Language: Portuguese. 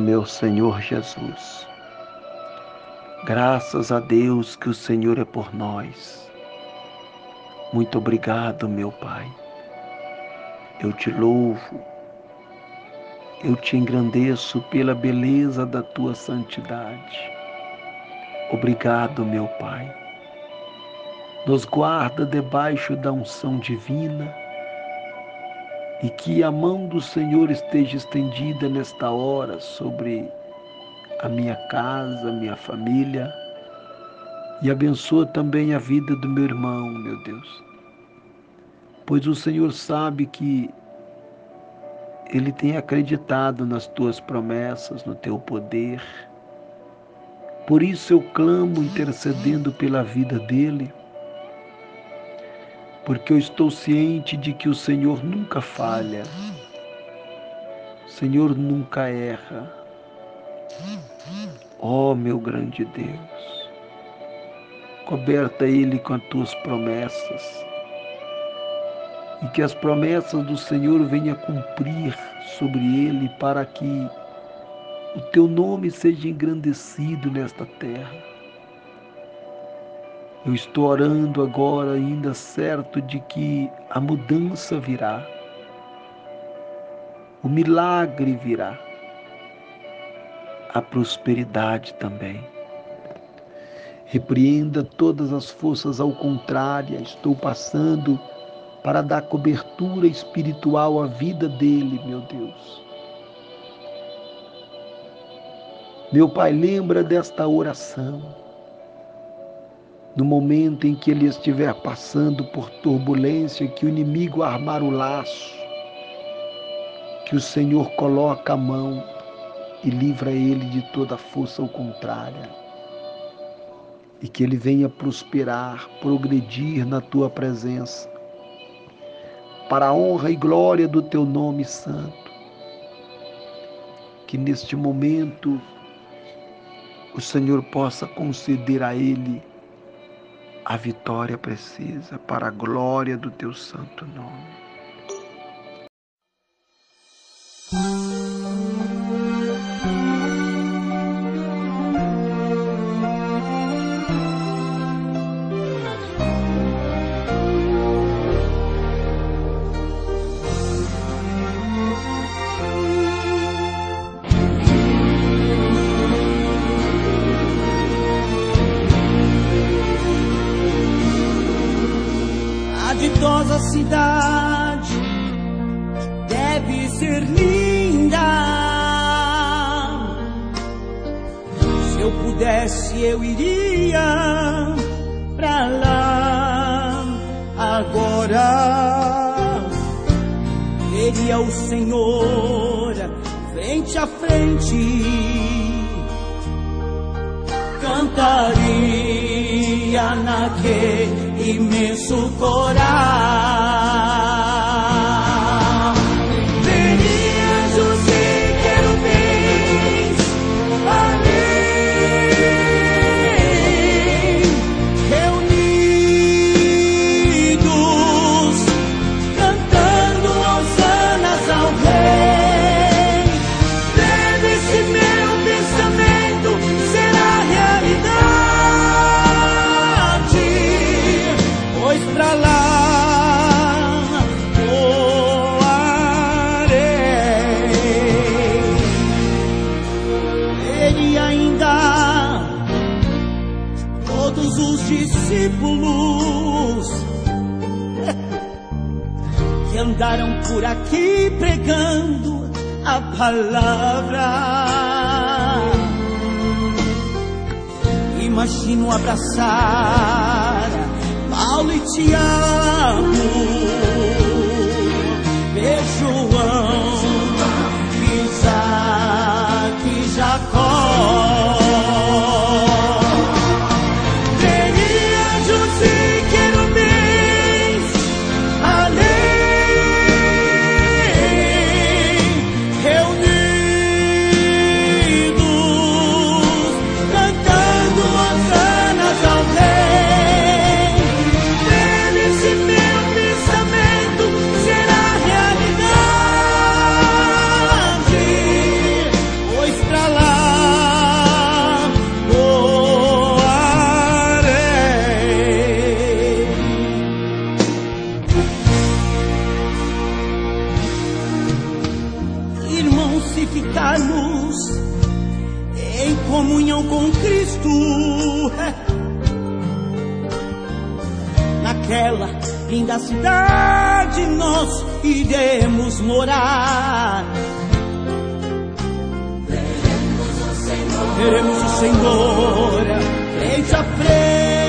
meu Senhor Jesus. Graças a Deus que o Senhor é por nós. Muito obrigado, meu Pai. Eu te louvo, eu te engrandeço pela beleza da tua santidade. Obrigado, meu Pai. Nos guarda debaixo da unção divina e que a mão do Senhor esteja estendida nesta hora sobre a minha casa, minha família e abençoa também a vida do meu irmão, meu Deus. Pois o Senhor sabe que ele tem acreditado nas tuas promessas, no teu poder. Por isso eu clamo intercedendo pela vida dele porque eu estou ciente de que o Senhor nunca falha, o Senhor nunca erra. Ó oh, meu grande Deus, coberta Ele com as tuas promessas e que as promessas do Senhor venham cumprir sobre Ele para que o teu nome seja engrandecido nesta terra eu estou orando agora, ainda certo de que a mudança virá, o milagre virá, a prosperidade também. Repreenda todas as forças ao contrário, estou passando para dar cobertura espiritual à vida dele, meu Deus. Meu Pai, lembra desta oração no momento em que ele estiver passando por turbulência, que o inimigo armar o laço, que o Senhor coloca a mão e livra ele de toda força ao contrária. E que ele venha prosperar, progredir na tua presença, para a honra e glória do teu nome santo. Que neste momento o Senhor possa conceder a ele a vitória precisa para a glória do teu santo nome. Cidade deve ser linda. Se eu pudesse, eu iria pra lá agora. Veria o Senhor frente a frente, cantaria naquele imenso coral. Discípulos que andaram por aqui pregando a palavra. Imagino abraçar Paulo e Tiago, João, ficarmos em comunhão com Cristo. Naquela linda cidade nós iremos morar. Veremos o Senhor, veremos o Senhor frente a frente.